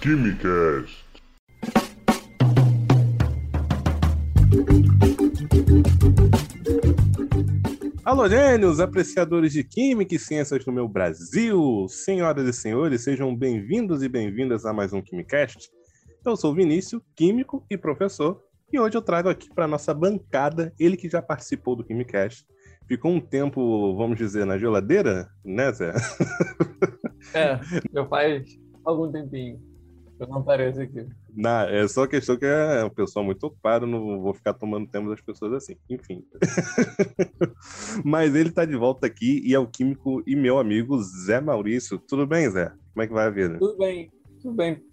Quimicast. Alô, gênios, apreciadores de Química e Ciências do meu Brasil! Senhoras e senhores, sejam bem-vindos e bem-vindas a mais um Quimicast. Eu sou o Vinícius, químico e professor, e hoje eu trago aqui para nossa bancada ele que já participou do Quimicast. Ficou um tempo, vamos dizer, na geladeira, né, Zé? É, já faz algum tempinho. Eu não apareço aqui. Não, é só questão que é um pessoal muito ocupado, não vou ficar tomando tempo das pessoas assim. Enfim. Mas ele está de volta aqui e é o químico e meu amigo Zé Maurício. Tudo bem, Zé? Como é que vai a vida? Tudo bem, tudo bem.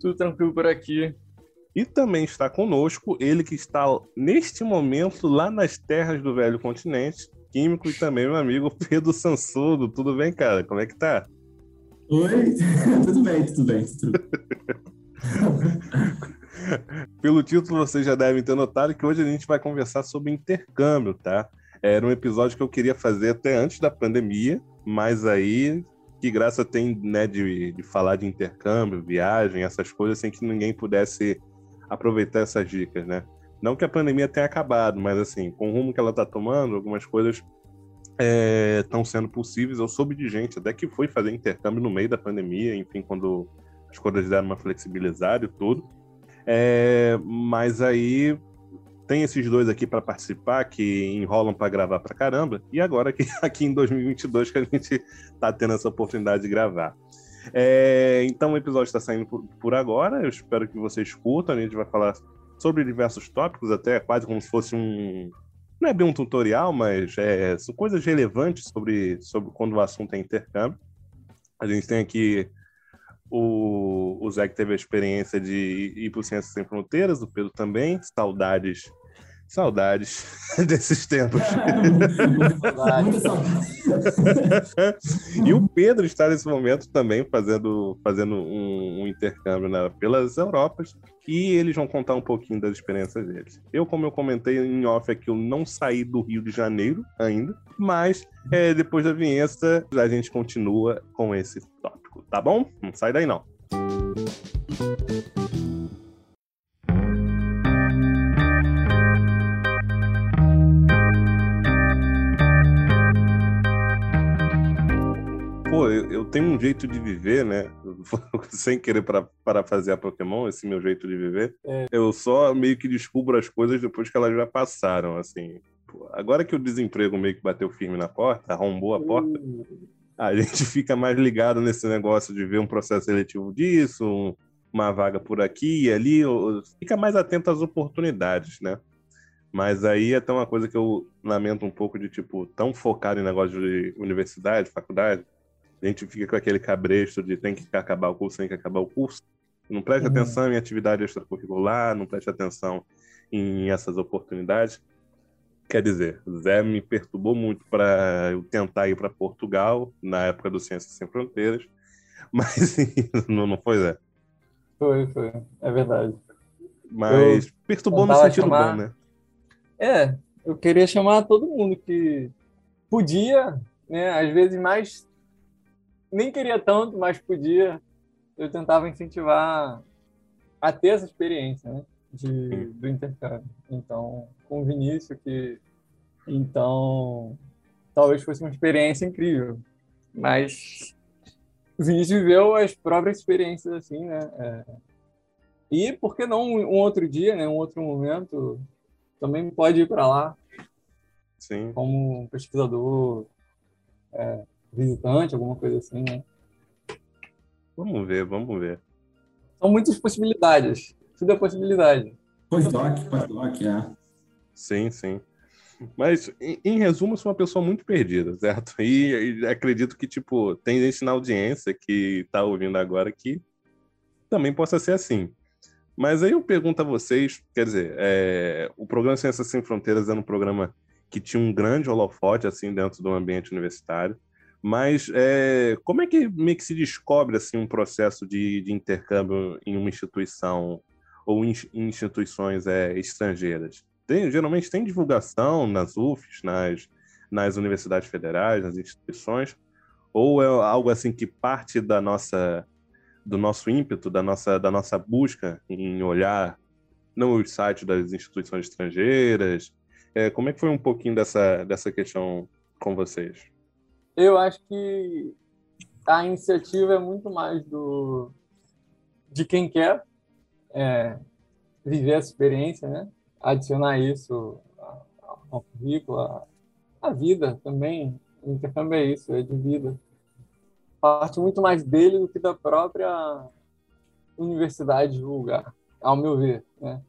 Tudo tranquilo por aqui. E também está conosco ele que está neste momento lá nas terras do velho continente, químico e também meu amigo Pedro Sansudo. Tudo bem, cara? Como é que tá? Oi, tudo bem, tudo bem. Tudo... Pelo título, vocês já devem ter notado que hoje a gente vai conversar sobre intercâmbio, tá? Era um episódio que eu queria fazer até antes da pandemia, mas aí que graça tem, né, de, de falar de intercâmbio, viagem, essas coisas, sem que ninguém pudesse aproveitar essas dicas, né? Não que a pandemia tenha acabado, mas assim, com o rumo que ela está tomando, algumas coisas estão é, sendo possíveis. Eu soube de gente até que foi fazer intercâmbio no meio da pandemia, enfim, quando as coisas deram uma flexibilizada e tudo. É, mas aí tem esses dois aqui para participar que enrolam para gravar para caramba, e agora aqui, aqui em 2022 que a gente está tendo essa oportunidade de gravar. É, então o episódio está saindo por, por, agora. Eu espero que vocês curtam. A gente vai falar sobre diversos tópicos, até quase como se fosse um. Não é bem um tutorial, mas é, são coisas relevantes sobre, sobre quando o assunto é intercâmbio. A gente tem aqui o, o Zé que teve a experiência de ir para o Ciências Sem Fronteiras, o Pedro também. Saudades Saudades desses tempos. Muita saudade. e o Pedro está nesse momento também fazendo, fazendo um, um intercâmbio né, pelas Europas e eles vão contar um pouquinho das experiências deles. Eu, como eu comentei em off, é que eu não saí do Rio de Janeiro ainda, mas é, depois da vinheta a gente continua com esse tópico, tá bom? Não sai daí não. Pô, eu, eu, tenho um jeito de viver, né? Sem querer para fazer a Pokémon, esse meu jeito de viver. É. Eu só meio que descubro as coisas depois que elas já passaram, assim. Pô, agora que o desemprego meio que bateu firme na porta, arrombou a porta, uh. a gente fica mais ligado nesse negócio de ver um processo seletivo disso, um, uma vaga por aqui e ali, ou, fica mais atento às oportunidades, né? Mas aí é até uma coisa que eu lamento um pouco de, tipo, tão focado em negócio de universidade, faculdade, a gente fica com aquele cabresto de tem que acabar o curso, tem que acabar o curso. Não preste uhum. atenção em atividade extracurricular, não preste atenção em essas oportunidades. Quer dizer, Zé me perturbou muito para eu tentar ir para Portugal na época do Ciências Sem Fronteiras, mas não, não foi, Zé? Foi, foi, é verdade. Mas eu perturbou no sentido chamar... bom, né? É, eu queria chamar todo mundo que podia, né, às vezes mais nem queria tanto, mas podia. Eu tentava incentivar a ter essa experiência, né? De, do intercâmbio. Então, com o Vinícius, que então talvez fosse uma experiência incrível. Mas o Vinícius viveu as próprias experiências assim, né? É... E por que não um outro dia, né? Um outro momento também pode ir para lá. Sim. Como pesquisador. É visitante, alguma coisa assim, né? Vamos ver, vamos ver. São muitas possibilidades. Tudo é possibilidade. Pós-doc, pós-doc, é. Sim, sim. Mas, em, em, resumo, eu sou uma pessoa muito perdida, certo? E, e, acredito que, tipo, tem gente na audiência que está ouvindo agora que também possa ser assim. Mas aí eu pergunto a vocês, quer dizer, é, o programa Ciências Sem Fronteiras era um programa que tinha um grande holofote, assim, dentro do ambiente universitário. Mas é, como é que meio que se descobre assim um processo de, de intercâmbio em uma instituição ou em instituições é, estrangeiras? Tem, geralmente tem divulgação nas UFs, nas, nas universidades federais, nas instituições, ou é algo assim que parte da nossa do nosso ímpeto, da nossa, da nossa busca em olhar não os sites das instituições estrangeiras. É, como é que foi um pouquinho dessa, dessa questão com vocês? Eu acho que a iniciativa é muito mais do de quem quer é, viver essa experiência, né? Adicionar isso ao currículo, à vida também. O intercâmbio é isso, é de vida. Parte muito mais dele do que da própria universidade divulgar, ao meu ver, né?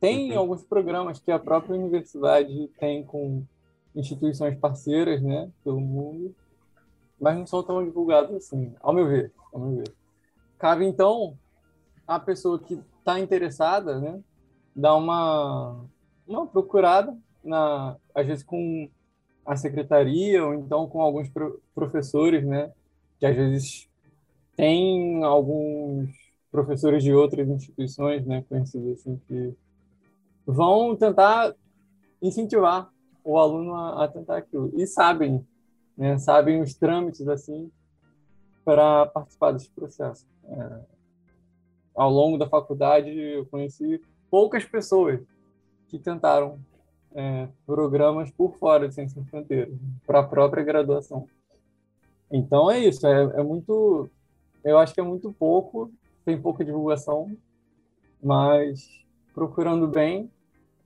Tem uhum. alguns programas que a própria universidade tem com instituições parceiras, né, pelo mundo, mas não são tão divulgados assim, ao meu ver. Ao meu ver. Cabe então a pessoa que está interessada, né, dar uma uma procurada na, às vezes com a secretaria ou então com alguns pro, professores, né, que às vezes tem alguns professores de outras instituições, né, conhecidos assim que vão tentar incentivar o aluno a, a tentar aquilo. E sabem, né, sabem os trâmites assim para participar desse processo. É, ao longo da faculdade, eu conheci poucas pessoas que tentaram é, programas por fora de Ciência Sem Fronteiras, para a própria graduação. Então é isso, é, é muito. Eu acho que é muito pouco, tem pouca divulgação, mas procurando bem,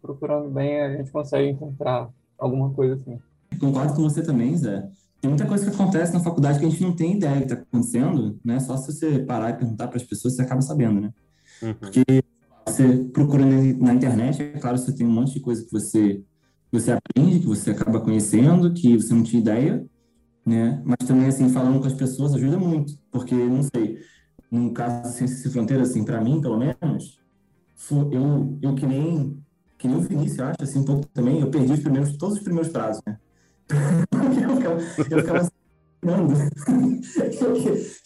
procurando bem, a gente consegue encontrar alguma coisa assim. Concordo com você também, Zé. Tem muita coisa que acontece na faculdade que a gente não tem ideia que está acontecendo, né? Só se você parar e perguntar para as pessoas, você acaba sabendo, né? Uhum. Porque você procura na internet, é claro, você tem um monte de coisa que você, você aprende, que você acaba conhecendo, que você não tinha ideia, né? Mas também, assim, falando com as pessoas ajuda muito, porque, não sei, no caso de Ciências Sem Fronteiras, assim, para mim, pelo menos, eu, eu que nem que nem o Vinícius, eu acho, assim, um pouco também, eu perdi os primeiros, todos os primeiros prazos, né? Eu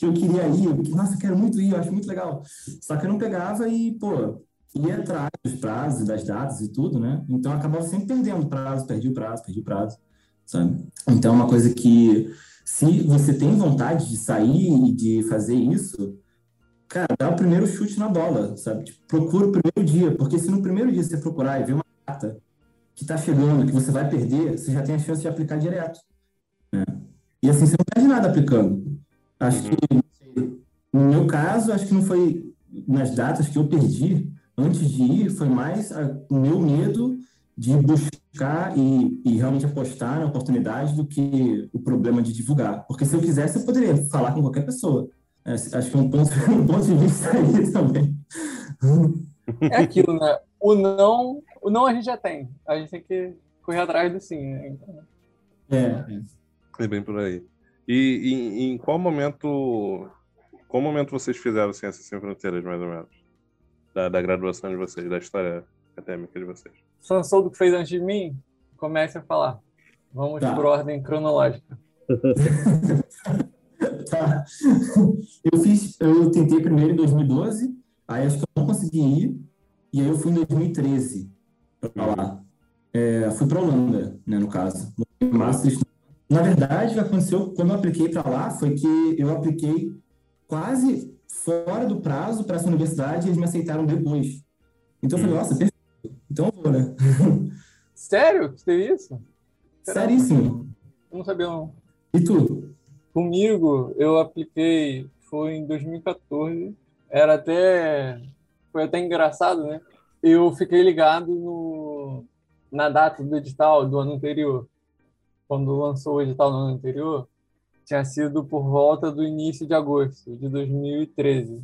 que eu, queria ir, eu, nossa, eu quero muito ir, eu acho muito legal. Só que eu não pegava e, pô, ia atrás dos prazos, das datas e tudo, né? Então eu acabava sempre perdendo prazo, perdi o prazo, perdi o prazo, sabe? Então é uma coisa que, se você tem vontade de sair e de fazer isso, cara, dá o primeiro chute na bola, sabe? Tipo, procura o primeiro dia, porque se no primeiro dia você procurar e ver uma data que está chegando, que você vai perder, você já tem a chance de aplicar direto. Né? E assim, você não perde nada aplicando. Acho que, no meu caso, acho que não foi nas datas que eu perdi, antes de ir, foi mais o meu medo de buscar e, e, realmente apostar na oportunidade do que o problema de divulgar. Porque se eu quisesse, eu poderia falar com qualquer pessoa. É, acho que é um ponto, um ponto de vista aí também. É aquilo, né? O não, o não a gente já tem. A gente tem que correr atrás do sim. Né? É. É bem por aí. E, e, em qual momento, qual momento vocês fizeram Ciências Sem Fronteiras, mais ou menos? Da, da graduação de vocês, da história acadêmica de vocês? Sansou do que fez antes de mim, comece a falar. Vamos tá. por ordem cronológica. Tá. Eu fiz, eu tentei primeiro em 2012, aí acho que eu não consegui ir, e aí eu fui em 2013 para lá. É, fui para Holanda, né, no caso. Na verdade, o que aconteceu quando eu apliquei para lá foi que eu apliquei quase fora do prazo para essa universidade e eles me aceitaram depois. Então eu falei, hum. nossa, perfeito. Então eu vou, né? Sério? Você teve isso? Seríssimo. Eu não sabia, não. E tu? Comigo, eu apliquei, foi em 2014. Era até. Foi até engraçado, né? Eu fiquei ligado no, na data do edital do ano anterior. Quando lançou o edital no ano anterior, tinha sido por volta do início de agosto de 2013.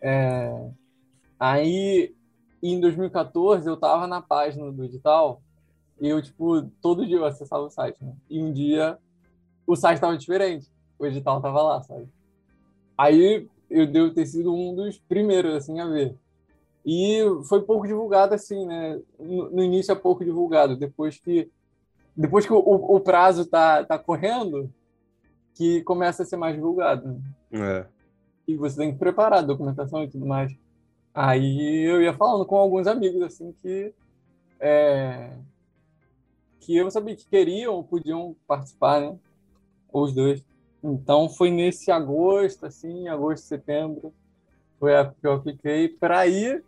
É, aí, em 2014, eu estava na página do edital e eu, tipo, todo dia eu acessava o site, né? E um dia o site estava diferente. O edital estava lá, sabe? Aí eu devo ter sido um dos primeiros, assim, a ver. E foi pouco divulgado, assim, né? No, no início é pouco divulgado. Depois que, depois que o, o, prazo tá, tá correndo, que começa a ser mais divulgado. Né? É. E você tem que preparar a documentação e tudo mais. Aí eu ia falando com alguns amigos, assim, que... É, que eu sabia que queriam ou podiam participar, né? os dois. Então foi nesse agosto, assim, agosto, setembro, foi a época que eu apliquei para ir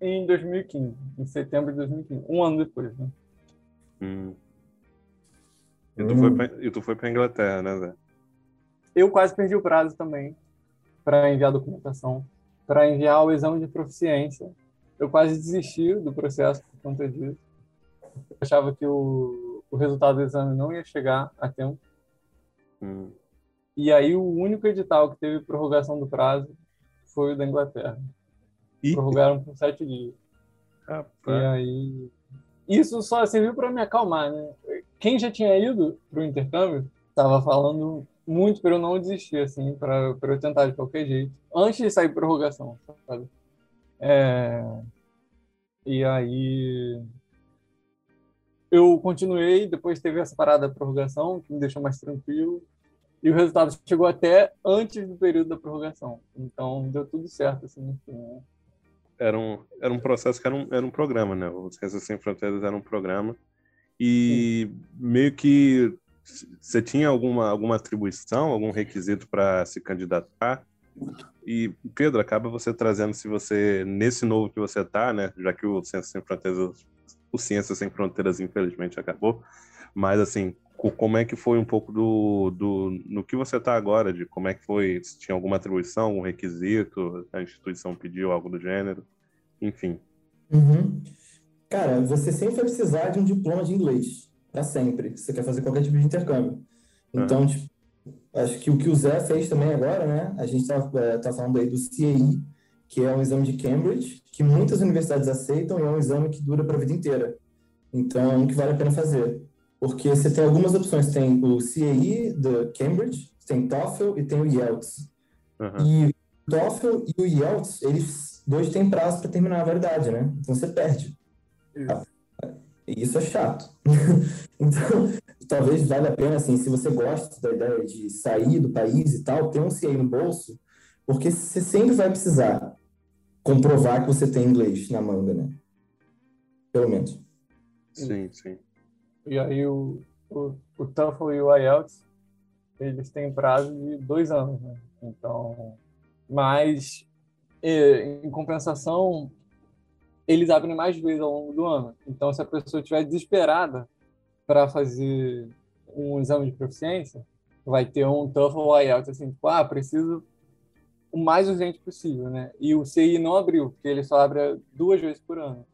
em 2015, em setembro de 2015, um ano depois, né? Hum. E tu, foi pra, e tu foi pra Inglaterra, né, Zé? Eu quase perdi o prazo também para enviar documentação, para enviar o exame de proficiência. Eu quase desisti do processo por conta disso. Eu achava que o, o resultado do exame não ia chegar a tempo. Hum. E aí o único edital que teve prorrogação do prazo foi o da Inglaterra. Ih. Prorrogaram por sete dias. E Rapaz. aí. Isso só serviu para me acalmar, né? Quem já tinha ido para o intercâmbio estava falando muito para eu não desistir, assim, para eu tentar de qualquer jeito, antes de sair prorrogação, sabe? É... E aí. Eu continuei, depois teve essa parada da prorrogação, que me deixou mais tranquilo. E o resultado chegou até antes do período da prorrogação. Então deu tudo certo, assim, no fim, né? Era um, era um processo que era um, era um programa, né? O Ciências Sem Fronteiras era um programa. E meio que você tinha alguma, alguma atribuição, algum requisito para se candidatar? E, Pedro, acaba você trazendo, se você, nesse novo que você está, né? Já que o Ciências Sem Fronteiras, o Ciências Sem Fronteiras, infelizmente, acabou. Mas, assim, como é que foi um pouco do, do no que você está agora, de como é que foi, se tinha alguma atribuição, algum requisito, a instituição pediu algo do gênero, enfim. Uhum. Cara, você sempre vai precisar de um diploma de inglês, para sempre, se você quer fazer qualquer tipo de intercâmbio. Então, tipo, acho que o que o Zé fez também agora, né? A gente tá, é, tá falando aí do CAE, que é um exame de Cambridge, que muitas universidades aceitam e é um exame que dura para a vida inteira. Então, é que vale a pena fazer. Porque você tem algumas opções, tem o CAE do Cambridge, tem TOEFL e tem o IELTS. Aham. E o TOEFL e o IELTS, eles dois têm prazo para terminar a validade, né? Então você perde. E isso é chato. Então, talvez valha a pena, assim, se você gosta da ideia de sair do país e tal, ter um CA no bolso, porque você sempre vai precisar comprovar que você tem inglês na manga, né? Pelo menos. Sim, sim. E aí o, o, o TOEFL e o IELTS, eles têm prazo de dois anos, né? Então, mas e, em compensação, eles abrem mais vezes ao longo do ano. Então, se a pessoa estiver desesperada para fazer um exame de proficiência, vai ter um TOEFL ou IELTS assim, tipo, ah, preciso o mais urgente possível, né? E o CI não abriu, porque ele só abre duas vezes por ano.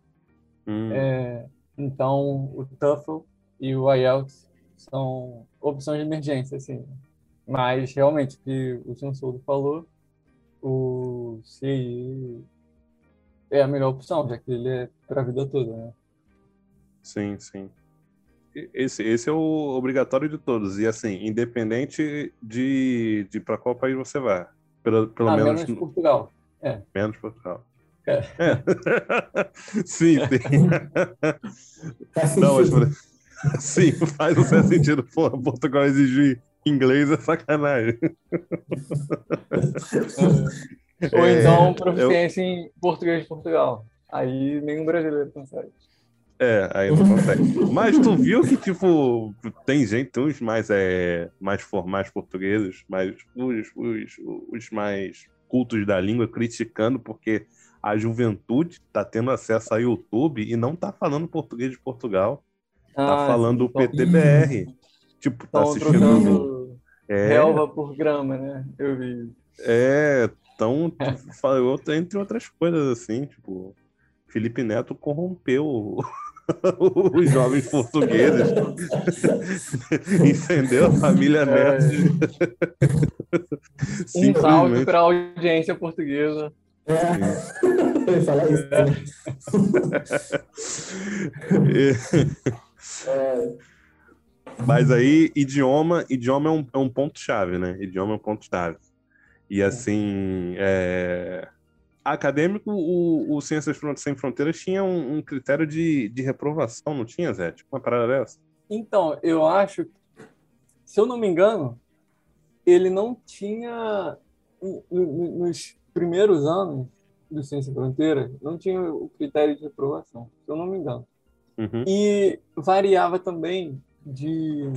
Hum, É, então, o TOEFL e o IELTS são opções de emergência, assim. Mas, realmente, o que o Sr. Soldo falou, o CI é a melhor opção, já que ele é para a vida toda, né? Sim, sim. Esse, esse é o obrigatório de todos. E assim, independente de, de para qual país você vai. Pelo, pelo ah, menos menos Portugal. menos Portugal. É. É. sim, sim. Faz Não, mas, sim, faz um certo sentido. Portugal exigir inglês é sacanagem. Ou É, então, eu- proficiência em português de Portugal. Aí, nenhum brasileiro consegue. É, aí não consegue. Mas tu viu que, tipo, tem gente, uns mais, é, mais formais portugueses, mas os, os, os mais cultos da língua criticando porque a juventude tá tendo acesso a YouTube e não tá falando português de Portugal. Tá Ah, falando o sim, PTBR. Tipo, tá assistindo. É, relva por grama, né? Eu vi. é, tão, falou, entre outras coisas, assim, tipo, Felipe Neto corrompeu os jovens portugueses. Entendeu? A família É, Neto. um salve para a audiência portuguesa. É, eu ia falar isso. também. É, Mas aí, idioma, idioma é um, é um ponto-chave, né? Idioma é um ponto-chave. E assim, é, acadêmico, o, o Ciências Sem Fronteiras tinha um, um critério de, de reprovação, não tinha, Zé? Tipo uma parada dessa? Então, eu acho, se eu não me engano, ele não tinha, no- no- nos primeiros anos do Ciência Fronteira, não tinha o critério de reprovação, se eu não me engano. Uhum. E variava também de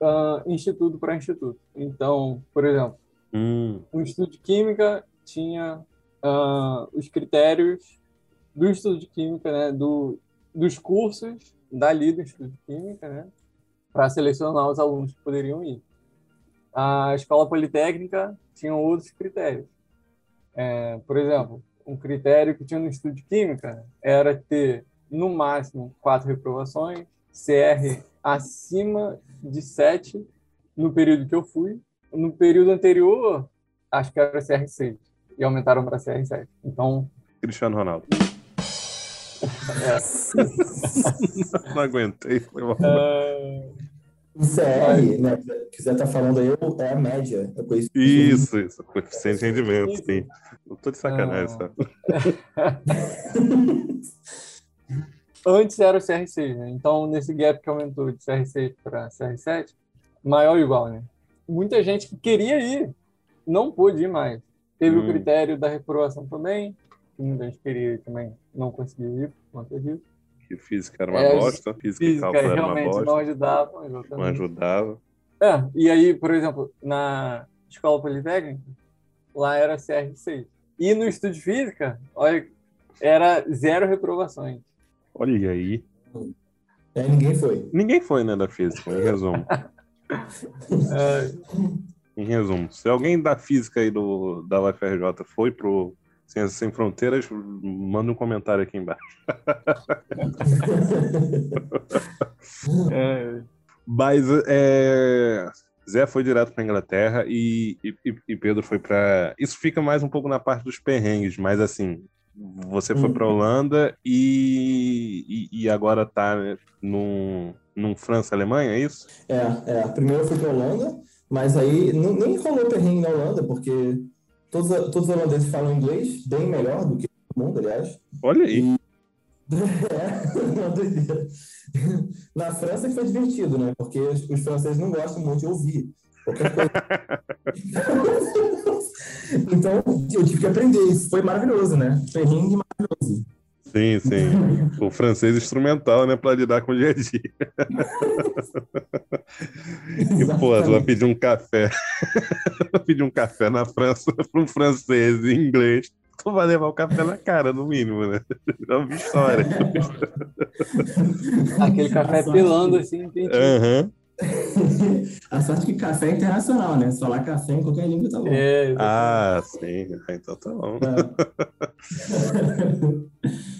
uh, instituto para instituto. Então, por exemplo, Hum, o Instituto de Química tinha uh, os critérios do Instituto de Química, né, do, dos cursos dali do Instituto de Química, né, para selecionar os alunos que poderiam ir. A Escola Politécnica tinha outros critérios. É, por exemplo, um critério que tinha no Instituto de Química era ter, no máximo, quatro reprovações, CR acima de sete no período que eu fui. No período anterior, acho que era CR6 e aumentaram para CR7. Então, Cristiano Ronaldo. é, Não aguentei. Foi mal. é, O CR, né, que você tá falando aí, é a média. Por isso que- Isso, isso. Coeficiente de rendimento, sim. Eu tô de sacanagem, Ah. sabe? antes era o CR6, né? Então, nesse gap que aumentou de CR6 para CR7, maior ou igual, né? Muita gente que queria ir não pôde ir mais. Teve Hum. o critério da reprovação também, que muita gente queria ir também, não conseguiu ir por conta disso. Que física era uma É, bosta, física, e Física cálculo era uma realmente bosta, não ajudava, não exatamente. ajudava. É, e aí, por exemplo, na escola politécnica, lá era CR6. E no estudo de física, olha, era zero reprovações. Olha aí. É, ninguém foi. Ninguém foi, né, da física, em resumo. É, Em resumo, se alguém da física aí do, da UFRJ foi pro Ciências Sem Fronteiras, manda um comentário aqui embaixo. é, Mas é, Zé foi direto para Inglaterra e, e, e Pedro foi para. Isso fica mais um pouco na parte dos perrengues, mas assim, você foi para Holanda e, e, e agora tá né, num, num França-Alemanha, é isso? É, é. Primeiro eu fui pra Holanda, mas aí não- nem rolou perrengue na Holanda, porque todos, todos os holandeses falam inglês bem melhor do que todo mundo, aliás. Olha aí. É, uma doideira. Na França foi divertido, né? Porque os franceses não gostam muito de ouvir qualquer coisa. então, eu tive que aprender. Isso foi maravilhoso, né? Perrengue maravilhoso. Sim, sim. O francês instrumental, né, para lidar com o dia a dia. E, pô, tu vai pedir um café. Pedir um café na França para um francês em inglês. Tu vai levar o café na cara, no mínimo, né? É uma história. aquele café pelando assim, entendi. Aham. A sorte que café é internacional, né? Se falar café em qualquer língua tá bom. É, Ah, sim. Então tá bom. É.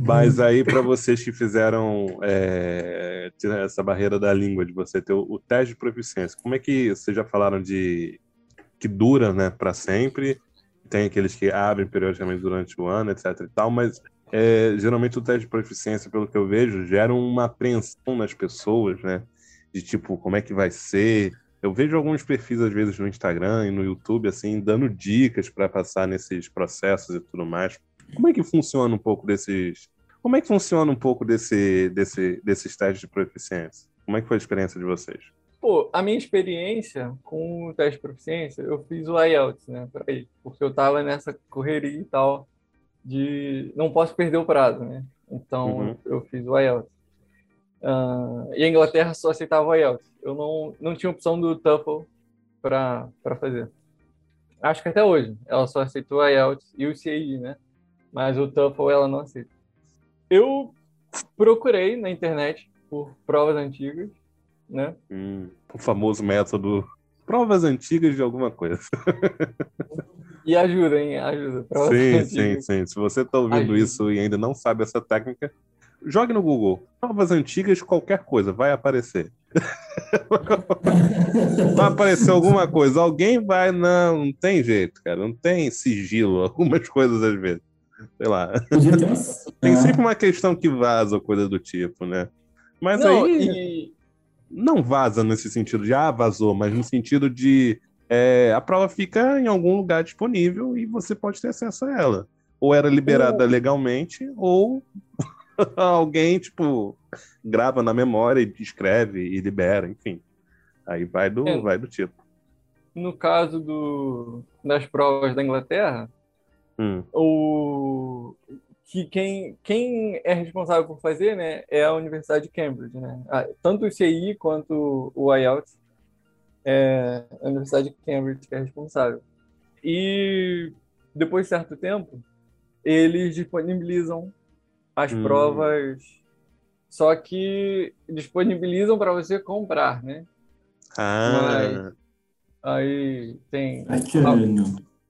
Mas aí, para vocês que fizeram é, tirar essa barreira da língua, de você ter o, o teste de proficiência, como é que vocês já falaram de que dura, né, para sempre? Tem aqueles que abrem periodicamente durante o ano, etc e tal, mas é, geralmente o teste de proficiência, pelo que eu vejo, gera uma apreensão nas pessoas, né? De tipo, como é que vai ser? Eu vejo alguns perfis, às vezes, no Instagram e no YouTube, assim, dando dicas para passar nesses processos e tudo mais. Como é que funciona um pouco desses. Como é que funciona um pouco desse, desse, desses testes de proficiência? Como é que foi a experiência de vocês? Pô, a minha experiência com o teste de proficiência, eu fiz o IELTS, né, para ir, porque eu tava nessa correria e tal de não posso perder o prazo, né? Então Uhum. eu fiz o IELTS. Ah, e a Inglaterra só aceitava o IELTS. Eu não, não tinha opção do TOEFL para fazer. Acho que até hoje ela só aceitou o IELTS e o CAI, né? Mas o TOEFL ela não aceita. Eu procurei na internet por provas antigas, né? Hum, o famoso método provas antigas de alguma coisa. E ajuda, hein? Ajuda. Provas Sim, antigas. sim, sim. Se você está ouvindo Ajuda. isso e ainda não sabe essa técnica, jogue no Google. Provas antigas, qualquer coisa, vai aparecer. Vai aparecer alguma coisa. Alguém vai. Não, não tem jeito, cara. Não tem sigilo. Algumas coisas às vezes. Sei lá. Tem É. sempre uma questão que vaza ou coisa do tipo, né? Mas Não, aí e não vaza nesse sentido de ah, vazou, mas no sentido de é, a prova fica em algum lugar disponível e você pode ter acesso a ela. Ou era liberada legalmente, ou alguém, tipo, grava na memória e escreve e libera, enfim. Aí vai do, É. vai do tipo. no caso do, das provas da Inglaterra, Hum, o que quem, quem é responsável por fazer, né, é a Universidade de Cambridge, né? Tanto o CI quanto o IELTS é a Universidade de Cambridge que é responsável. E depois de certo tempo, eles disponibilizam as hum. provas, só que disponibilizam para você comprar, né? Ah. Mas, aí tem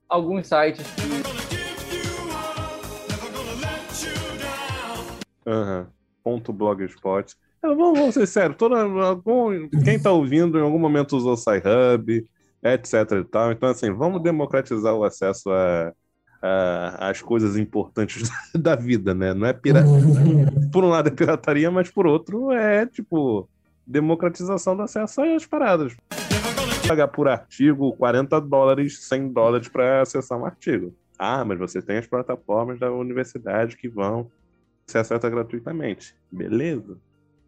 alguns sites que Uhum. Ponto blogspot. Vamos, vamos ser sérios, toda, algum, quem está ouvindo em algum momento usou o SciHub, etc e tal. Então, assim, vamos democratizar o acesso a, a, às coisas importantes da vida, né? Não é pirataria. Por um lado é pirataria, mas por outro é, tipo, democratização do acesso às paradas. Pagar por artigo 40 dólares, 100 dólares para acessar um artigo. Ah, mas você tem as plataformas da universidade que vão se acessa gratuitamente. Beleza.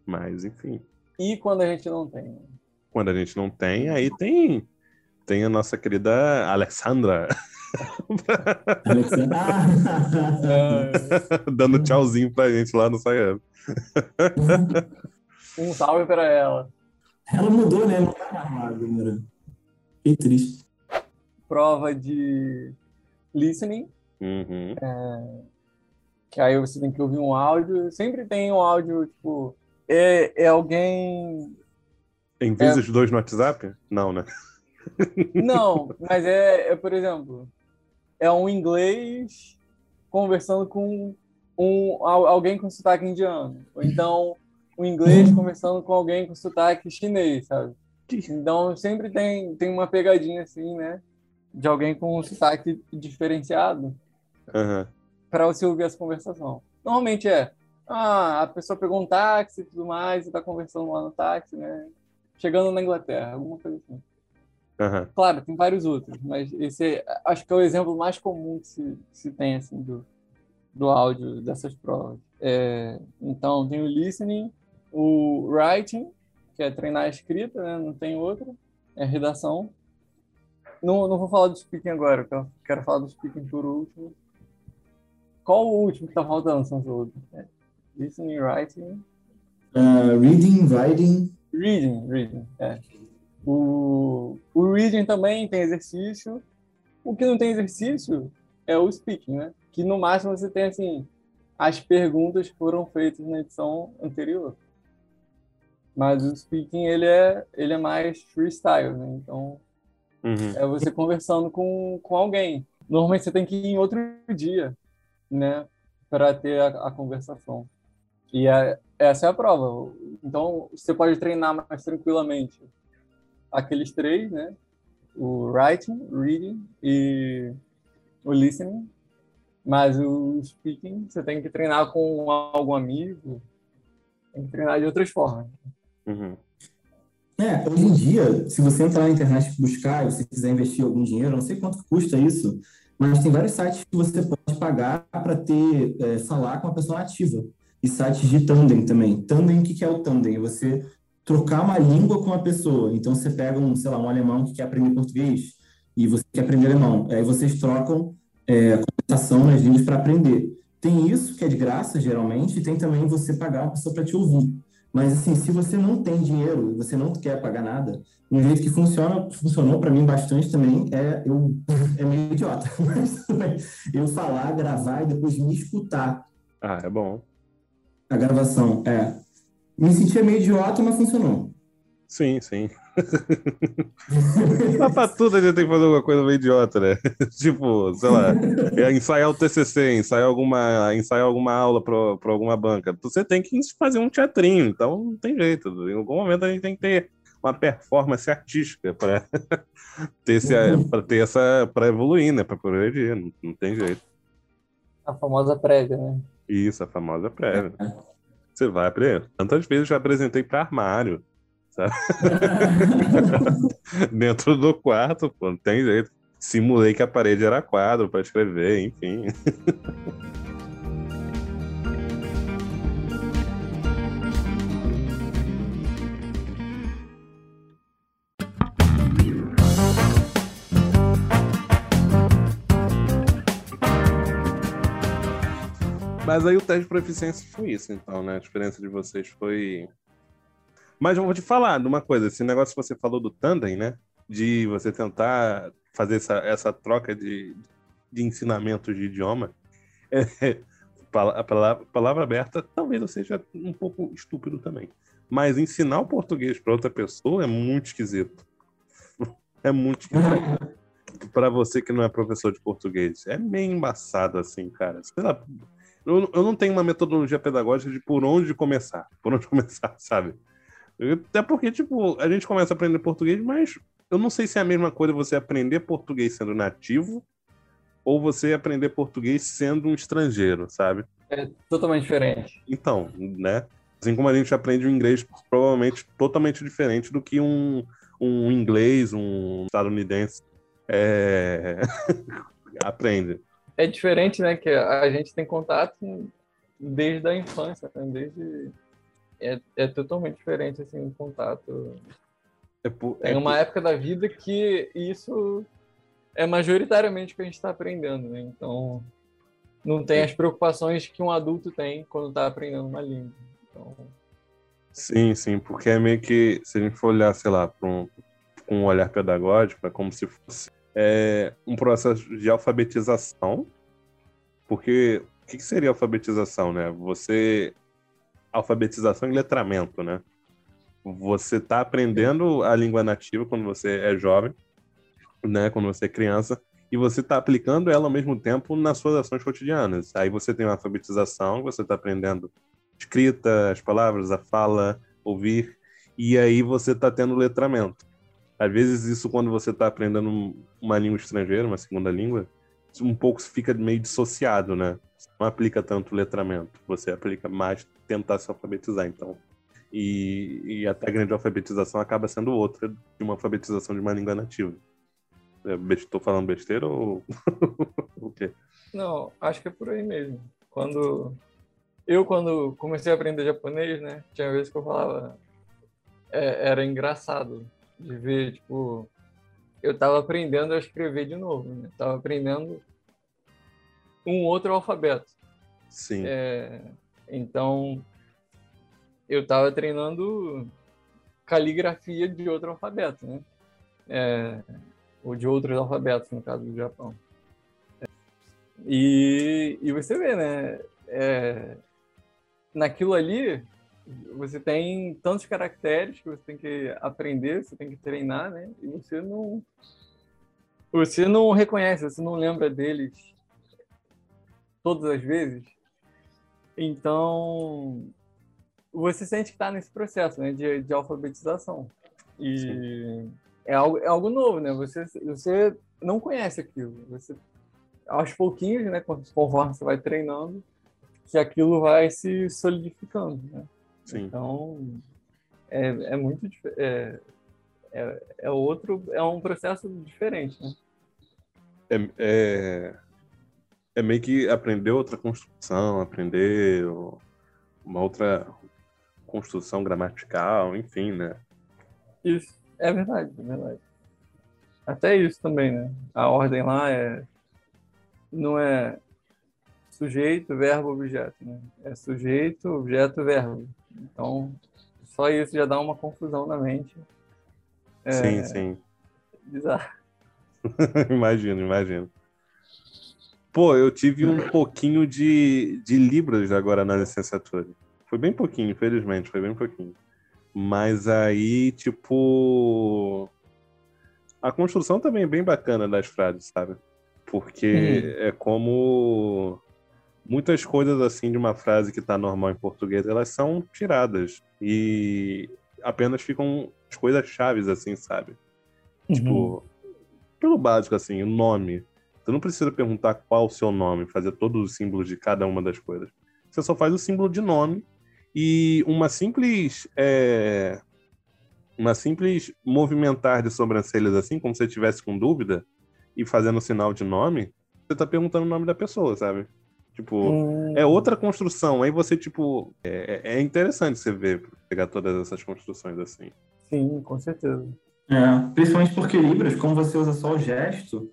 Mas, enfim. E quando a gente não tem? Quando a gente não tem, aí tem, tem a nossa querida Alessandra. Dando tchauzinho pra gente lá no Sayam. um salve pra ela. Ela mudou, né? Não tá mais Que triste. Prova de listening. Uhum. É que aí você tem que ouvir um áudio. Sempre tem um áudio, tipo, é, é alguém. Envia é... os dois no WhatsApp? Não, né? Não, mas é, é, por exemplo, é um inglês conversando com um, alguém com sotaque indiano. Ou então, um inglês conversando com alguém com sotaque chinês, sabe? Então, sempre tem, tem uma pegadinha assim, né? De alguém com um sotaque diferenciado. Uhum para você ouvir essa conversação. Normalmente é, ah, a pessoa pegou um táxi e tudo mais e está conversando lá no táxi, né? Chegando na Inglaterra, alguma coisa assim. Uhum. Claro, tem vários outros, mas esse é, acho que é o exemplo mais comum que se, se tem assim do, do áudio dessas provas. É, então, tem o listening, o writing, que é treinar a escrita, né? não tem outro, é redação. Não, não vou falar do speaking agora, eu quero falar do speaking por último. Qual o último que tá faltando, Santos? É. Listening, writing. Uh, reading, writing. Reading, reading, é. O, o reading também tem exercício. O que não tem exercício é o speaking, né? Que no máximo você tem assim as perguntas foram feitas na edição anterior. Mas o speaking ele é ele é mais freestyle, né? Então uhum. é você conversando com, com alguém. Normalmente você tem que ir em outro dia né, para ter a, a, conversação. E é, essa é a prova. Então, você pode treinar mais tranquilamente aqueles três, né? O writing, reading e o listening. Mas o speaking, você tem que treinar com algum amigo, tem que treinar de outras formas. Uhum. É, hoje em dia, se você entrar na internet e buscar, e você quiser investir algum dinheiro, não sei quanto custa isso, mas tem vários sites que você pode pagar para ter é, falar com a pessoa ativa e sites de tandem também. Tandem, o que é o tandem? Você trocar uma língua com a pessoa. Então você pega um, sei lá, um alemão que quer aprender português e você quer aprender alemão. Aí vocês trocam é, a conversação nas línguas para aprender. Tem isso que é de graça geralmente e tem também você pagar uma pessoa para te ouvir. Mas, assim, se você não tem dinheiro, você não quer pagar nada, um jeito que funciona, funcionou para mim bastante também é eu é meio idiota, mas eu falar, gravar e depois me escutar. Ah, é bom. A gravação, é. Me sentia meio idiota, mas funcionou. Sim, sim. Mas pra tudo a gente tem que fazer alguma coisa meio idiota, né? tipo, sei lá, é ensaiar o TCC, ensaiar alguma, ensaiar alguma aula para alguma banca. Você tem que fazer um teatrinho, então não tem jeito. Em algum momento a gente tem que ter uma performance artística para ter, esse, pra ter essa. para evoluir, né? Para progredir, não, não tem jeito. A famosa prévia, né? Isso, a famosa prévia. Você vai aprender. Tantas vezes já apresentei para armário sabe? Dentro do quarto, pô, não tem jeito. Simulei que a parede era quadro para escrever, enfim. Mas aí o teste de proficiência foi isso, então, né? A diferença de vocês foi. Mas eu vou te falar de uma coisa: esse negócio que você falou do tandem, né? De você tentar fazer essa, essa troca de, de ensinamentos de idioma. É, a palavra, palavra aberta talvez eu seja um pouco estúpido também. Mas ensinar o português para outra pessoa é muito esquisito. É muito esquisito. para você que não é professor de português. É meio embaçado assim, cara. Sei lá, eu, eu não tenho uma metodologia pedagógica de por onde começar. Por onde começar, sabe? Até porque, tipo, a gente começa a aprender português, mas eu não sei se é a mesma coisa você aprender português sendo nativo ou você aprender português sendo um estrangeiro, sabe? É totalmente diferente. Então, né? Assim como a gente aprende o inglês provavelmente totalmente diferente do que um, um inglês, um estadunidense é... aprende. É diferente, né? Que a gente tem contato desde a infância, né? desde é, é totalmente diferente assim o contato. É, por, é uma por... época da vida que isso é majoritariamente o que a gente está aprendendo, né? Então, não tem as preocupações que um adulto tem quando está aprendendo uma língua. Então... Sim, sim, porque é meio que, se a gente for olhar, sei lá, para um, um olhar pedagógico, é como se fosse é, um processo de alfabetização, porque o que seria alfabetização, né? Você alfabetização e letramento, né? Você está aprendendo a língua nativa quando você é jovem, né, quando você é criança, e você está aplicando ela ao mesmo tempo nas suas ações cotidianas. Aí você tem uma alfabetização, você está aprendendo escrita, as palavras, a fala, ouvir, e aí você está tendo letramento. Às vezes isso quando você está aprendendo uma língua estrangeira, uma segunda língua, um pouco fica meio dissociado, né? Você não aplica tanto letramento, você aplica mais tentar se alfabetizar, então. E, e a grande alfabetização acaba sendo outra de uma alfabetização de uma língua nativa. Estou é, falando besteira ou o quê? Não, acho que é por aí mesmo. Quando eu quando comecei a aprender japonês, né, tinha vezes que eu falava é, era engraçado de ver tipo eu estava aprendendo a escrever de novo, né? Tava aprendendo um outro alfabeto. Sim. É, então eu estava treinando caligrafia de outro alfabeto, né? É, ou de outros alfabetos, no caso do Japão. E, e você vê, né? É, naquilo ali, você tem tantos caracteres que você tem que aprender, você tem que treinar, né? E você não, você não reconhece, você não lembra deles todas as vezes. Então, você sente que está nesse processo, né? De, de alfabetização. E Sim é algo, é algo novo, né? Você, você não conhece aquilo. Você, aos pouquinhos, né? Conforme você vai treinando, que aquilo vai se solidificando, né? Sim. Então, é, é muito é, é, é outro, é um processo diferente, né? É, é, é meio que aprender outra construção, aprender uma outra construção gramatical, enfim, né? Isso. É verdade, é verdade. Até isso também, né? A ordem lá é não é sujeito, verbo, objeto, né? É sujeito, objeto, verbo. Então, só isso já dá uma confusão na mente. É... Sim, sim. Bizarro. imagino, imagino. Pô, eu tive um pouquinho de, de Libras agora na licenciatura. Foi bem pouquinho, infelizmente, foi bem pouquinho. Mas aí, tipo. A construção também é bem bacana das frases, sabe? Porque uhum. é como muitas coisas assim de uma frase que tá normal em português, elas são tiradas e apenas ficam as coisas chaves assim, sabe? Uhum. Tipo, pelo básico assim, o nome. Você não precisa perguntar qual o seu nome, fazer todos os símbolos de cada uma das coisas. Você só faz o símbolo de nome e uma simples. É, uma simples movimentar de sobrancelhas assim, como se você estivesse com dúvida, e fazendo sinal de nome, você tá perguntando o nome da pessoa, sabe? Tipo, hum. é outra construção. Aí você, tipo, é, é, interessante você ver, pegar todas essas construções assim. Sim, com certeza. É, principalmente porque Libras, como você usa só o gesto,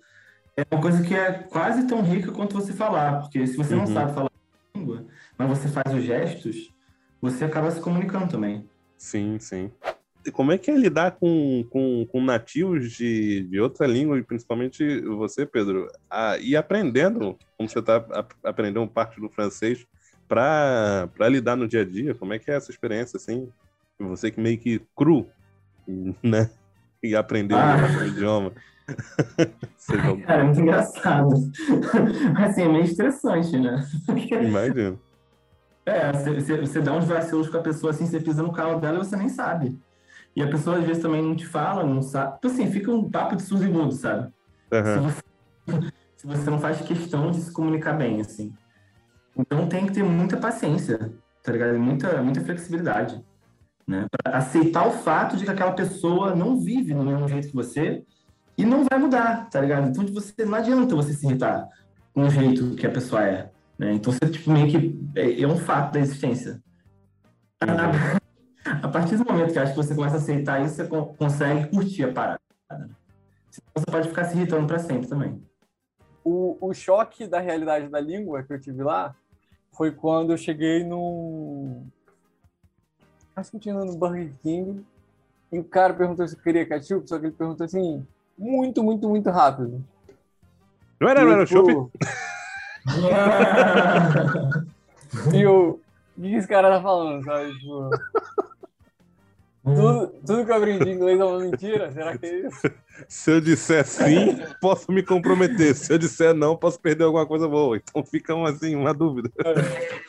é uma coisa que é quase tão rica quanto você falar. Porque se você uhum. não sabe falar língua, mas você faz os gestos, você acaba se comunicando também. Sim, sim. Como é que é lidar com, com, com nativos de, de outra língua, e principalmente você, Pedro, a, e aprendendo, como você está aprendendo parte do francês, para lidar no dia a dia? Como é que é essa experiência, assim? Você que meio que cru, né? E aprendeu ah. o idioma. Cara, é muito engraçado. Assim, é meio estressante, né? Imagino. É, você, dá uns vacilos com a pessoa assim, você pisa no calo dela e você nem sabe. E a pessoa às vezes também não te fala, não sabe. Tipo assim, fica um papo de surdo e mudo, sabe? Uhum. Se, você, se você não faz questão de se comunicar bem, assim. Então tem que ter muita paciência, tá ligado? Muita, muita flexibilidade. Né? Pra aceitar o fato de que aquela pessoa não vive do mesmo jeito que você e não vai mudar, tá ligado? Então você, não adianta você se irritar com o jeito que a pessoa é. Né? Então você tipo, meio que é, é um fato da existência. A, a, partir do momento que acho que você começa a aceitar isso, você consegue curtir a parada. Você pode ficar se irritando para sempre também. O, o choque da realidade da língua que eu tive lá foi quando eu cheguei no. Acho que tinha no Burger King. E o cara perguntou se eu queria ketchup, só que ele perguntou assim, muito, muito, muito rápido. Não era, não era o tipo, e o. O que esse cara tá falando, sabe? Tipo, tudo, tudo que eu aprendi em inglês é uma mentira? Será que é isso? Se eu disser sim, posso me comprometer. Se eu disser não, posso perder alguma coisa boa. Então fica uma, assim, uma dúvida. É.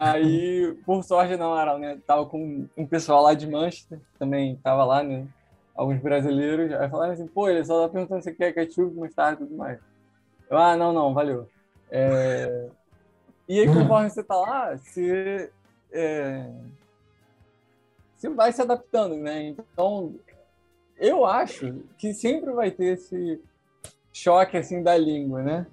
Aí, por sorte, não, era, né? Tava com um pessoal lá de Manchester, também tava lá, né? Alguns brasileiros. Aí falaram assim, pô, ele só tá perguntando se quer ketchup, mostarda e tudo mais. Eu, ah, não, não, valeu. É... E aí, conforme você tá lá, você, é... você vai se adaptando, né? Então, eu acho que sempre vai ter esse choque, assim, da língua, né?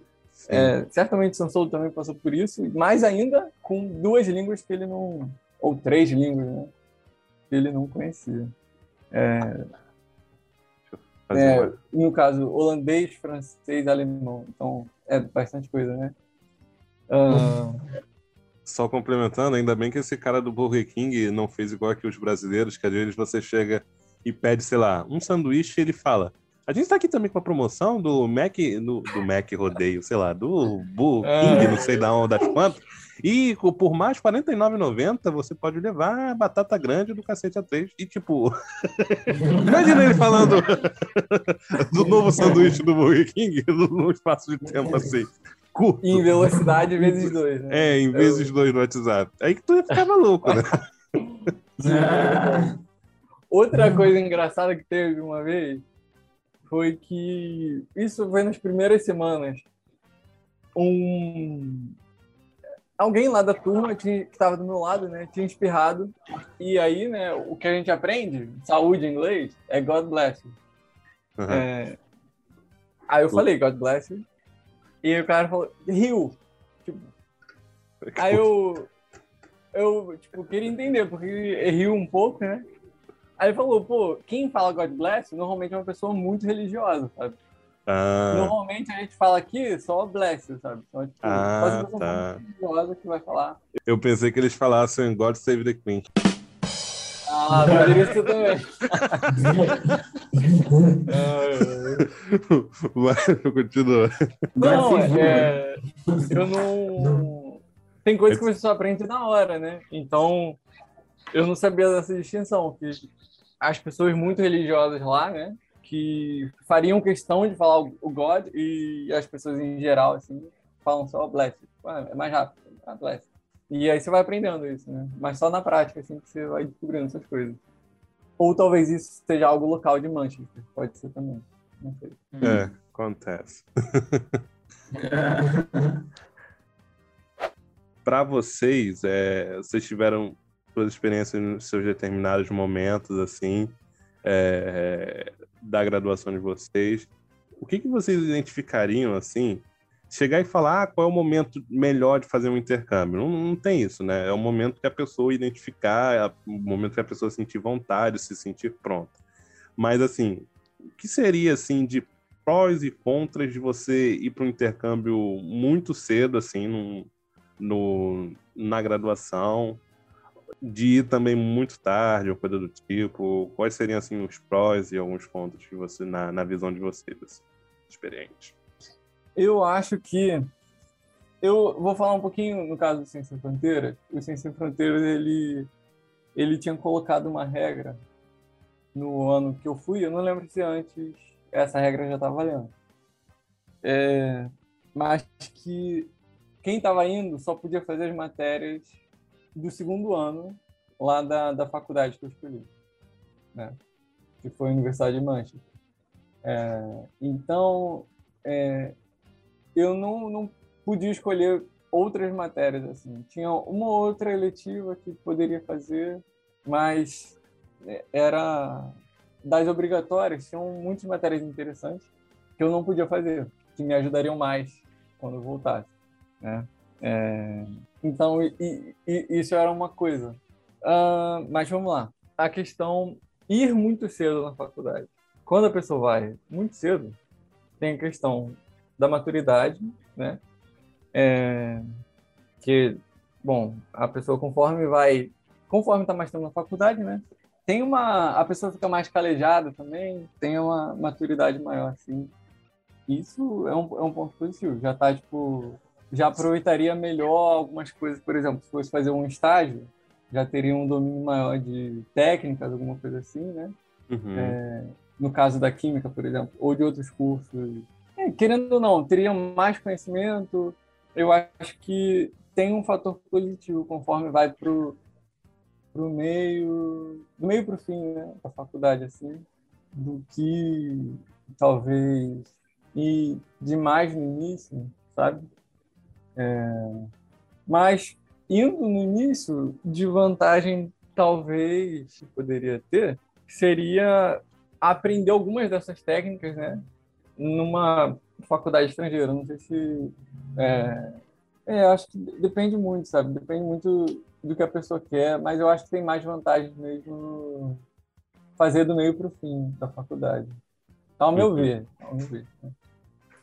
É, certamente Sansolo também passou por isso, mais ainda com duas línguas que ele não... Ou três línguas, né? Que ele não conhecia. É, é, no caso, holandês, francês, alemão. Então, é bastante coisa, né? Uh... Só complementando, ainda bem que esse cara do Burger King não fez igual aqui os brasileiros, que às vezes você chega e pede, sei lá, um sanduíche e ele fala. A gente tá aqui também com a promoção do Mac, do, do Mac Rodeio, sei lá, do Burger King, é. não sei da onde, das quantas. E por mais R$ 49,90 você pode levar a batata grande do cacete A3. E tipo, imagina ele falando do novo sanduíche do Burger King num espaço de tempo assim. Curto. Em velocidade vezes dois, né? É, em vezes dois no WhatsApp. Aí que tu ia ficar maluco, né? Outra coisa engraçada que teve uma vez foi que isso foi nas primeiras semanas. Um alguém lá da turma tinha, que estava do meu lado, né, tinha espirrado. E aí, né, o que a gente aprende, saúde em inglês, é God bless you. Uhum. É... Aí eu falei God bless you. E o cara falou, riu. Tipo... Aí eu, eu tipo, queria entender, porque ele riu um pouco, né? Aí ele falou, pô, quem fala God bless normalmente é uma pessoa muito religiosa, sabe? Ah. Normalmente a gente fala aqui só bless, sabe? Então, tipo, ah, tá. que vai falar. Eu pensei que eles falassem God Save the Queen. Ah, poderia ser também. Vai, continua. Não, é, eu não. Tem coisa que você só aprende na hora, né? Então, eu não sabia dessa distinção. Que as pessoas muito religiosas lá, né? que fariam questão de falar o God e as pessoas em geral, assim, falam só bless. É mais rápido, ah, bless. E aí você vai aprendendo isso, né? Mas só na prática, assim, que você vai descobrindo essas coisas. Ou talvez isso seja algo local de Manchester, pode ser também. Não sei. É, acontece. Para vocês, é, vocês tiveram suas experiências nos seus determinados momentos, assim, é, da graduação de vocês, o que, que vocês identificariam assim? Chegar e falar ah, qual é o momento melhor de fazer um intercâmbio. Não, não tem isso, né? É o momento que a pessoa identificar, é o momento que a pessoa sentir vontade, se sentir pronta. Mas, assim, o que seria, assim, de prós e contras de você ir para um intercâmbio muito cedo, assim, num, no, na graduação, de ir também muito tarde, ou coisa do tipo? Quais seriam assim os prós e alguns pontos que você na, na visão de vocês, assim, experiente? Eu acho que eu vou falar um pouquinho no caso do Ciência Fronteira. O Ciência Fronteiras ele ele tinha colocado uma regra no ano que eu fui. Eu não lembro se antes essa regra já estava valendo. É, mas que quem estava indo só podia fazer as matérias do segundo ano lá da, da faculdade que eu escolhi, né? que foi a Universidade de Manchester. É, então, é, eu não, não podia escolher outras matérias assim. Tinha uma outra eletiva que poderia fazer, mas é, era das obrigatórias, tinham muitas matérias interessantes que eu não podia fazer, que me ajudariam mais quando eu voltasse, né? É, então, e, e, isso era uma coisa. Uh, mas vamos lá. A questão ir muito cedo na faculdade. Quando a pessoa vai muito cedo, tem a questão da maturidade, né? É, que, bom, a pessoa conforme vai, conforme está mais tempo na faculdade, né? Tem uma, a pessoa fica mais calejada também, tem uma maturidade maior, assim. Isso é um, é um ponto positivo. Já está tipo, já aproveitaria melhor algumas coisas, por exemplo, se fosse fazer um estágio, já teria um domínio maior de técnicas, alguma coisa assim, né? Uhum. É, no caso da química, por exemplo, ou de outros cursos. É, querendo ou não, teria mais conhecimento. Eu acho que tem um fator positivo conforme vai pro pro meio, do meio para o fim, né, da faculdade assim, do que talvez e demais no início, sabe? É, mas indo no início, de vantagem talvez poderia ter, seria aprender algumas dessas técnicas, né? Numa faculdade estrangeira. Não sei se. É, é, acho que depende muito, sabe? Depende muito do que a pessoa quer, mas eu acho que tem mais vantagens mesmo fazer do meio para o fim da faculdade. Ao meu ver. Ao meu ver. Né?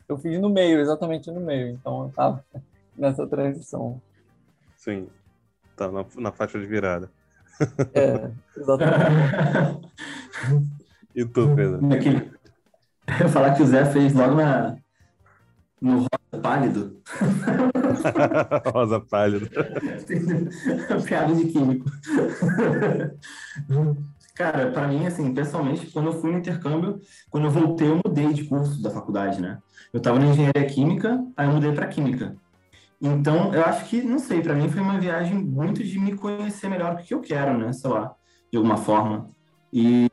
Eu fiz no meio, exatamente no meio, então eu tava nessa transição. Sim, tá na, na faixa de virada. É, exatamente. e tu, Pedro? Aqui, eu falar que o Zé fez logo na, no rosa pálido. rosa pálido. Piada de químico. Cara, para mim, assim, pessoalmente, quando eu fui no intercâmbio, quando eu voltei, eu mudei de curso da faculdade, né? Eu estava na engenharia química, aí eu mudei para química. Então, eu acho que, não sei, para mim foi uma viagem muito de me conhecer melhor o que eu quero, né? Sei lá, de alguma forma. E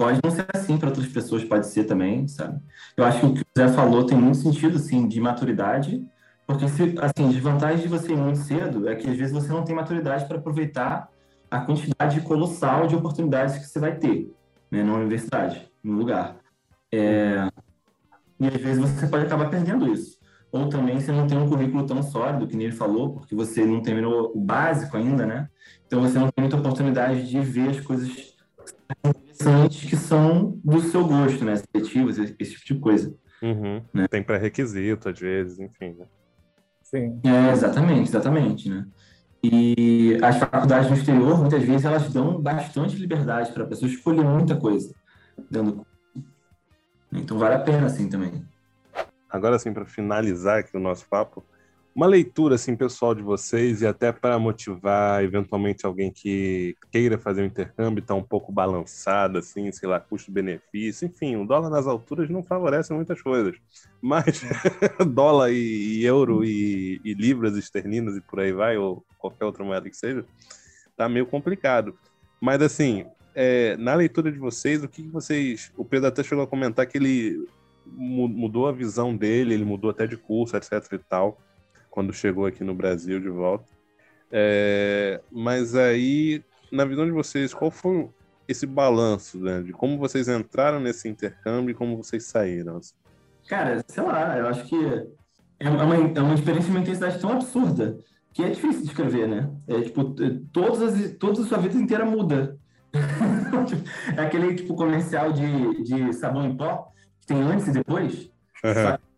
pode não ser assim para outras pessoas, pode ser também, sabe? Eu acho que o que o Zé falou tem muito sentido, assim, de maturidade, porque, se, assim, desvantagem de você ir muito cedo é que às vezes você não tem maturidade para aproveitar a quantidade colossal de oportunidades que você vai ter, né, na universidade, no lugar. É... E às vezes você pode acabar perdendo isso ou também você não tem um currículo tão sólido, que nem ele falou, porque você não terminou o básico ainda, né? Então você não tem muita oportunidade de ver as coisas interessantes que são do seu gosto, né? Seletivas, esse tipo de coisa. Uhum. Né? Tem pré-requisito, às vezes, enfim, né? Sim. É, exatamente, exatamente, né? E as faculdades no exterior, muitas vezes, elas dão bastante liberdade para a pessoa escolher muita coisa. Dando... Então vale a pena, assim, também agora assim para finalizar aqui o nosso papo, uma leitura assim pessoal de vocês e até para motivar eventualmente alguém que queira fazer um intercâmbio, está um pouco balançado assim, sei lá, custo-benefício, enfim, o dólar nas alturas não favorece muitas coisas, mas dólar e, e euro e, e, libras esterlinas e por aí vai ou qualquer outra moeda que seja, tá meio complicado. Mas assim, é, na leitura de vocês, o que vocês, o Pedro até chegou a comentar que ele mudou a visão dele, ele mudou até de curso, etc e tal, quando chegou aqui no Brasil de volta. É, mas aí, na visão de vocês, qual foi esse balanço, né, de como vocês entraram nesse intercâmbio e como vocês saíram? Cara, sei lá, eu acho que é uma, é uma experiência de uma intensidade tão absurda que é difícil de escrever, né? É tipo, todas as, toda a sua vida inteira muda. é aquele tipo comercial de, de sabão em pó tem antes e depois. Uhum.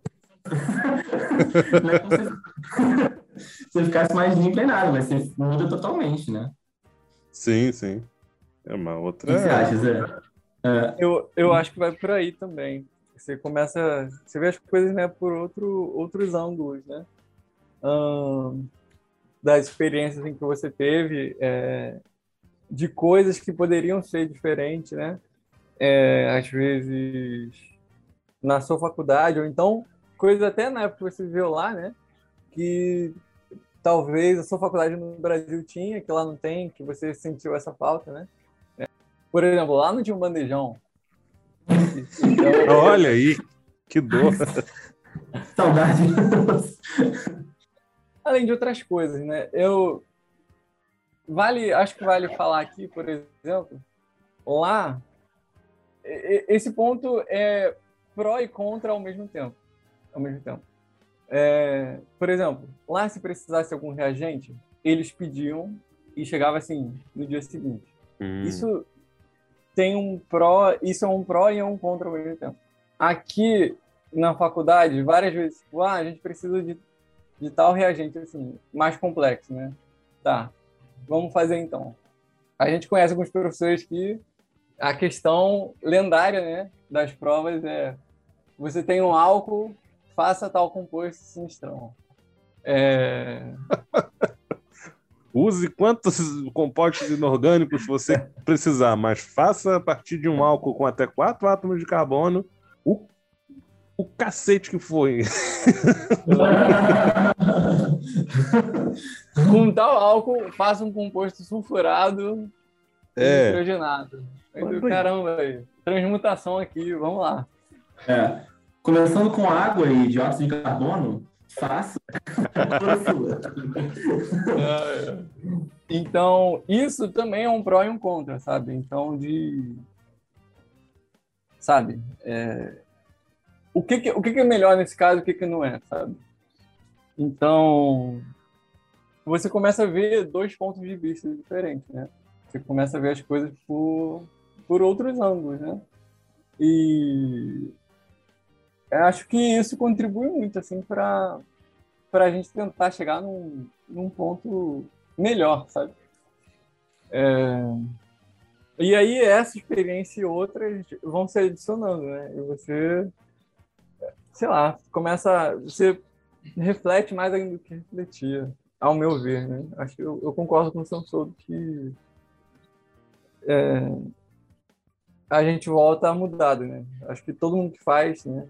Não é como se você ficasse mais limpo nem nada, mas você muda totalmente, né? Sim, sim. É uma O outra. que você acha, Zé? É, Eu, eu acho que vai por aí também. Você começa, você vê as coisas, né, por outro, outros ângulos, né? Das experiências em que você teve, é, de coisas que poderiam ser diferentes, né? É, às vezes na sua faculdade, ou então coisas até na época que você viveu lá, né? Que talvez a sua faculdade no Brasil tinha, que lá não tem, que você sentiu essa falta, né? É. Por exemplo, lá não tinha um bandejão. Então, Olha aí, que dor. saudade. além de outras coisas, né? Eu vale, acho que vale falar aqui, por exemplo, lá esse ponto é pró e contra ao mesmo tempo, ao mesmo tempo. É, por exemplo, lá se precisasse algum reagente, eles pediam e chegava assim no dia seguinte. Hum, Isso tem um pró, isso é um pró e é um contra ao mesmo tempo. Aqui na faculdade, várias vezes, tipo, ah, a gente precisa de, de tal reagente assim, mais complexo, né? Tá, vamos fazer então. A gente conhece alguns professores que a questão lendária, né, das provas é você tem um álcool, faça tal composto sinistrão. É, Use quantos compostos inorgânicos você precisar, mas faça a partir de um álcool com até quatro átomos de carbono o, o cacete que foi. com tal álcool, faça um composto sulfurado É. nitrogenado. Caramba, velho. Transmutação aqui, vamos lá. É, começando com água e dióxido de carbono, faça. Então, isso também é um pró e um contra, sabe? Então, de. Sabe? é, O, que, que- o que, que é melhor nesse caso e o que, que não é, sabe? Então, você começa a ver dois pontos de vista diferentes, né? Você começa a ver as coisas por, por outros ângulos, né? E eu acho que isso contribui muito, assim, para a gente tentar chegar num, num ponto melhor, sabe? É, E aí essa experiência e outras vão se adicionando, né? E você, sei lá, começa, você reflete mais ainda do que refletia, ao meu ver, né? Acho que eu, eu concordo com o Samsung que é, a gente volta mudado, né? Acho que todo mundo que faz, né,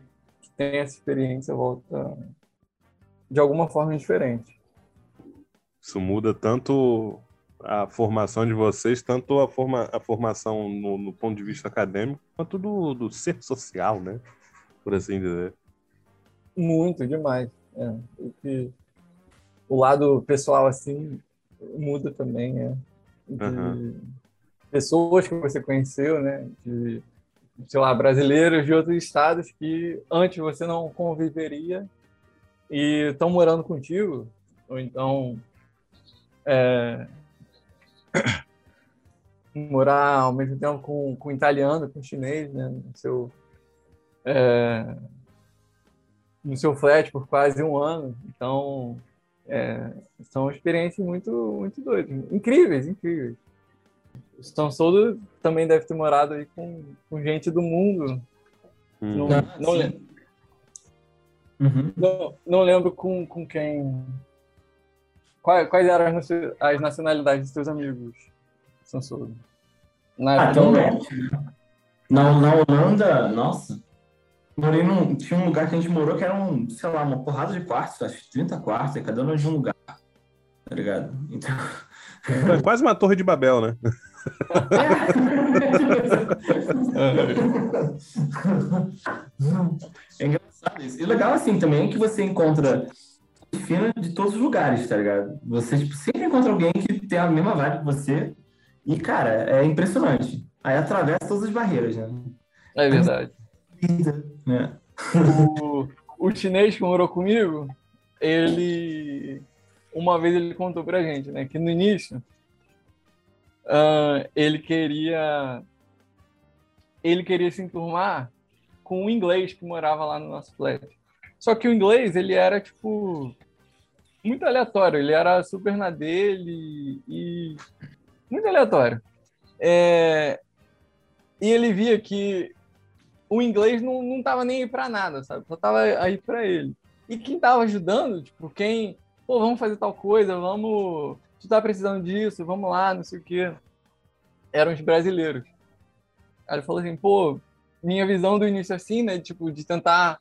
tem essa experiência volta de alguma forma diferente. Isso muda tanto a formação de vocês, tanto a, forma, a formação no, no ponto de vista acadêmico, quanto do, do ser social, né? Por assim dizer. Muito, demais. É, o, que, o lado pessoal, assim, muda também, né? De Aham. pessoas que você conheceu, né? De, sei lá, brasileiros de outros estados que antes você não conviveria e estão morando contigo, ou então é, morar ao mesmo tempo com, com italiano, com chinês, né? No seu, é, no seu flat por quase um ano. Então, é, são experiências muito, muito doidas. Incríveis, incríveis. O Stan Solo também deve ter morado aí com, com gente do mundo. Hum. Não, Ah, não, sim. lem- Uhum. não, não lembro com, com quem. Quais, quais eram as as nacionalidades dos seus amigos, Sansolo? Na Ah, então, do- na, na Holanda, nossa, morei num. Tinha um lugar que a gente morou que era um, sei lá, uma porrada de quartos, acho que 30 quartos, e cada um de um lugar. Tá ligado? Então. É quase uma torre de Babel, né? É engraçado isso. E legal assim também que você encontra fina de todos os lugares, tá ligado? Você tipo, sempre encontra alguém que tem a mesma vibe que você. E, cara, é impressionante. Aí atravessa todas as barreiras, né? É verdade. Né? o, o chinês que morou comigo, ele uma vez ele contou pra gente, né, que no início ah, ele queria ele queria se enturmar com o inglês que morava lá no nosso flat. Só que o inglês, ele era, tipo, muito aleatório. Ele era super na dele e muito aleatório. É... E ele via que o inglês não, não tava nem aí para nada, sabe? Só tava aí para ele. E quem tava ajudando, tipo, quem, pô, vamos fazer tal coisa, vamos, tu tá precisando disso, vamos lá, não sei o quê. Eram os brasileiros. Aí ele falou assim, pô, minha visão do início assim, né, tipo, de tentar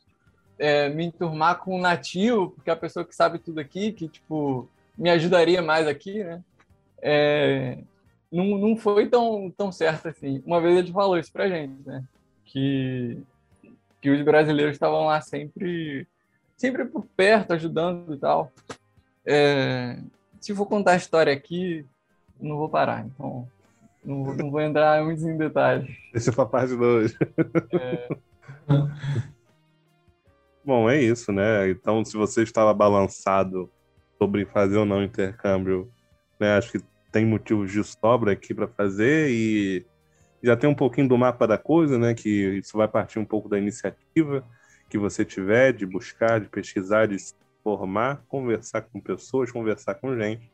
é, me enturmar com um nativo, porque é a pessoa que sabe tudo aqui, que, tipo, me ajudaria mais aqui, né, é, não, não foi tão, tão certo assim. Uma vez ele falou isso pra gente, né, que, que os brasileiros estavam lá sempre, sempre por perto, ajudando e tal. É, se for contar a história aqui, não vou parar, então não, não vou entrar muito em detalhes. Deixa pra parte 2. É... Bom, é isso, né? Então, se você estava balançado sobre fazer ou não intercâmbio, né? Acho que tem motivos de sobra aqui para fazer e já tem um pouquinho do mapa da coisa, né? Que isso vai partir um pouco da iniciativa que você tiver de buscar, de pesquisar, de formar, conversar com pessoas, conversar com gente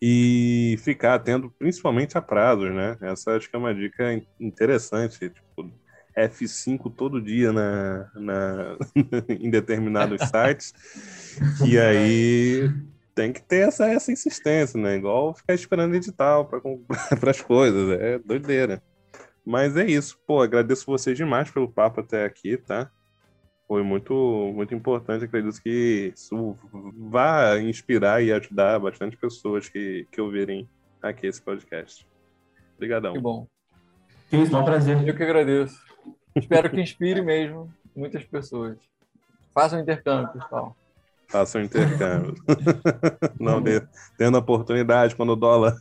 e ficar atento principalmente a prazos, né? Essa acho que é uma dica interessante, tipo, F5 todo dia na, na em determinados sites. E aí tem que ter essa, essa insistência, né? Igual ficar esperando edital para as coisas, é doideira. Mas é isso. Pô, agradeço vocês demais pelo papo até aqui, tá? Foi muito, muito importante. Acredito que isso vá inspirar e ajudar bastante pessoas que, que ouvirem aqui esse podcast. Obrigadão. Que bom. Que isso, é um prazer. Eu que agradeço. Espero que inspire mesmo muitas pessoas. Façam intercâmbio, pessoal. Façam intercâmbio. Não, tendo a oportunidade quando o dólar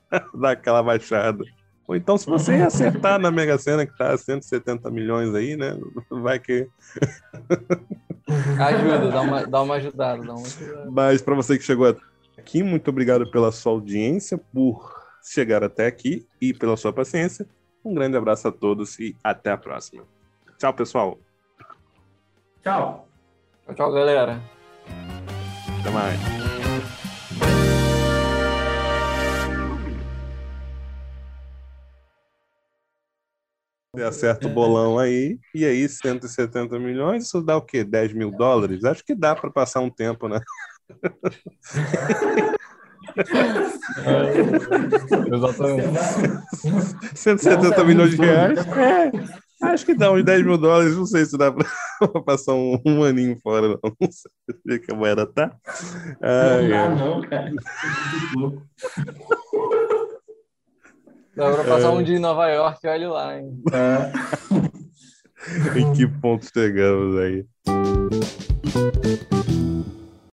dá aquela baixada. Ou então, se você acertar na Mega Sena, que tá 170 milhões aí, né? Vai que. Ajuda, dá uma, dá uma ajudada. Dá uma ajudada. Mas para você que chegou aqui, muito obrigado pela sua audiência, por chegar até aqui e pela sua paciência. Um grande abraço a todos e até a próxima. Tchau, pessoal. Tchau. Tchau, tchau galera. Até mais. Você acerta o bolão aí, e aí 170 milhões, isso dá o quê? 10 mil dólares? Acho que dá para passar um tempo, né? É, exatamente. 170 milhões de reais? É, acho que dá uns 10 mil dólares, não sei se dá para passar um, um, aninho fora, não. Não sei que a moeda tá. Ai, não, é. não, cara. Dá pra passar é... um dia em Nova York, olha lá, hein? É. em que ponto chegamos aí?